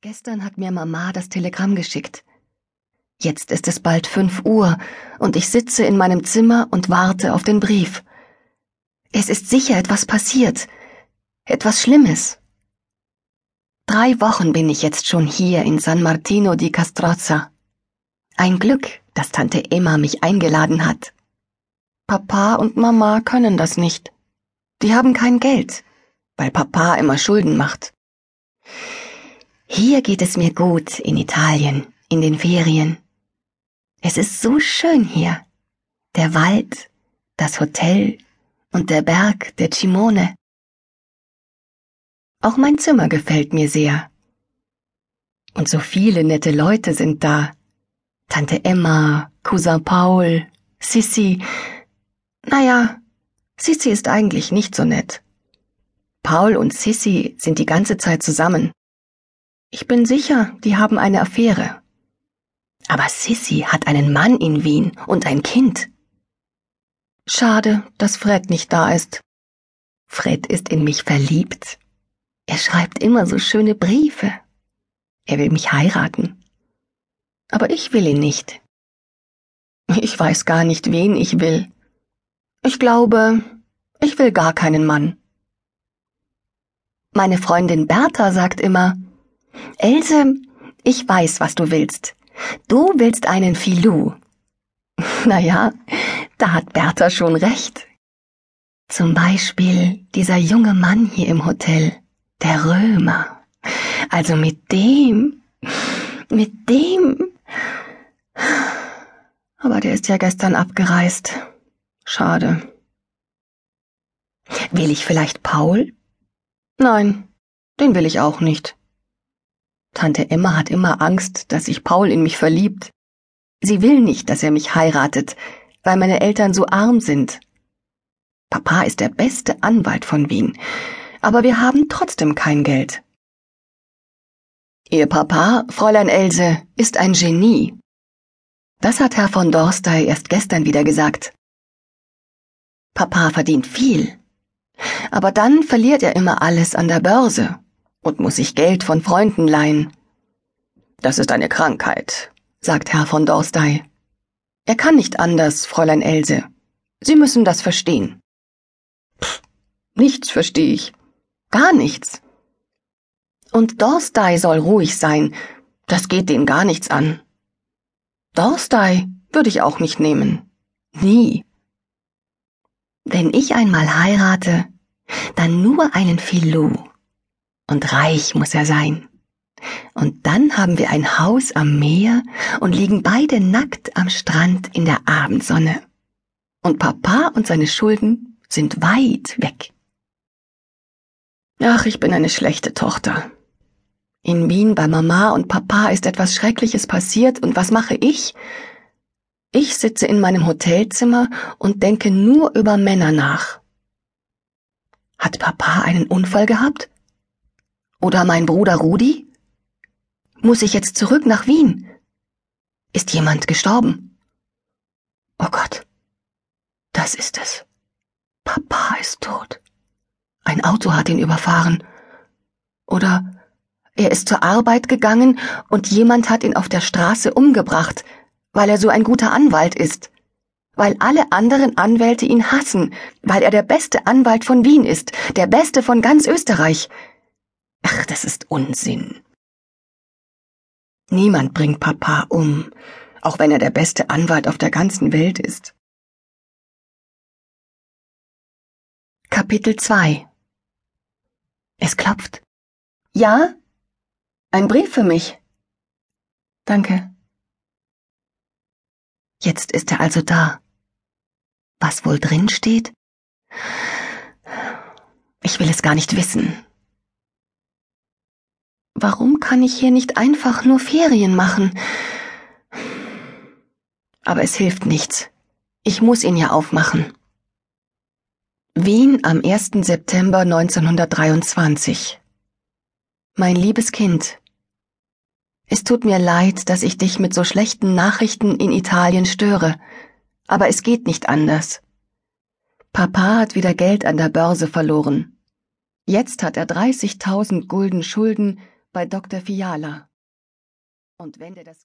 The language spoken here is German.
Gestern hat mir Mama das Telegramm geschickt. Jetzt ist es bald fünf Uhr und ich sitze in meinem Zimmer und warte auf den Brief. Es ist sicher etwas passiert. Etwas Schlimmes. Drei Wochen bin ich jetzt schon hier in San Martino di Castrozza. Ein Glück, dass Tante Emma mich eingeladen hat. Papa und Mama können das nicht. Die haben kein Geld, weil Papa immer Schulden macht. Hier geht es mir gut in Italien, in den Ferien. Es ist so schön hier. Der Wald, das Hotel und der Berg der Cimone. Auch mein Zimmer gefällt mir sehr. Und so viele nette Leute sind da. Tante Emma, Cousin Paul, Sissi. Naja, Sissi ist eigentlich nicht so nett. Paul und Sissi sind die ganze Zeit zusammen. Ich bin sicher, die haben eine Affäre. Aber Sissy hat einen Mann in Wien und ein Kind. Schade, dass Fred nicht da ist. Fred ist in mich verliebt. Er schreibt immer so schöne Briefe. Er will mich heiraten. Aber ich will ihn nicht. Ich weiß gar nicht, wen ich will. Ich glaube, ich will gar keinen Mann. Meine Freundin Bertha sagt immer, Else, ich weiß, was du willst. Du willst einen Filou. Na ja, da hat Bertha schon recht. Zum Beispiel dieser junge Mann hier im Hotel, der Römer. Also mit dem, mit dem. Aber der ist ja gestern abgereist. Schade. Will ich vielleicht Paul? Nein, den will ich auch nicht. Tante Emma hat immer Angst, dass sich Paul in mich verliebt. Sie will nicht, dass er mich heiratet, weil meine Eltern so arm sind. Papa ist der beste Anwalt von Wien, aber wir haben trotzdem kein Geld. Ihr Papa, Fräulein Else, ist ein Genie. Das hat Herr von Dorstey erst gestern wieder gesagt. Papa verdient viel, aber dann verliert er immer alles an der Börse und muss sich Geld von Freunden leihen. Das ist eine Krankheit, sagt Herr von Dorstey. Er kann nicht anders, Fräulein Else. Sie müssen das verstehen. Pff, nichts verstehe ich. Gar nichts. Und Dorstey soll ruhig sein. Das geht den gar nichts an. Dorstey würde ich auch nicht nehmen. Nie. Wenn ich einmal heirate, dann nur einen Filou. Und reich muss er sein. Und dann haben wir ein Haus am Meer und liegen beide nackt am Strand in der Abendsonne. Und Papa und seine Schulden sind weit weg. Ach, ich bin eine schlechte Tochter. In Wien bei Mama und Papa ist etwas Schreckliches passiert und was mache ich? Ich sitze in meinem Hotelzimmer und denke nur über Männer nach. Hat Papa einen Unfall gehabt? Oder mein Bruder Rudi? Muss ich jetzt zurück nach Wien? Ist jemand gestorben? Oh Gott, das ist es. Papa ist tot. Ein Auto hat ihn überfahren. Oder er ist zur Arbeit gegangen und jemand hat ihn auf der Straße umgebracht, weil er so ein guter Anwalt ist. Weil alle anderen Anwälte ihn hassen, weil er der beste Anwalt von Wien ist, der beste von ganz Österreich. Ach, das ist Unsinn. Niemand bringt Papa um, auch wenn er der beste Anwalt auf der ganzen Welt ist. Kapitel 2 Es klopft. Ja? Ein Brief für mich. Danke. Jetzt ist er also da. Was wohl drin steht? Ich will es gar nicht wissen. Warum kann ich hier nicht einfach nur Ferien machen? Aber es hilft nichts. Ich muss ihn ja aufmachen. Wien am 1. September 1923 Mein liebes Kind, es tut mir leid, dass ich dich mit so schlechten Nachrichten in Italien störe, aber es geht nicht anders. Papa hat wieder Geld an der Börse verloren. Jetzt hat er 30.000 Gulden Schulden bei Dr. Fiala. Und wenn der das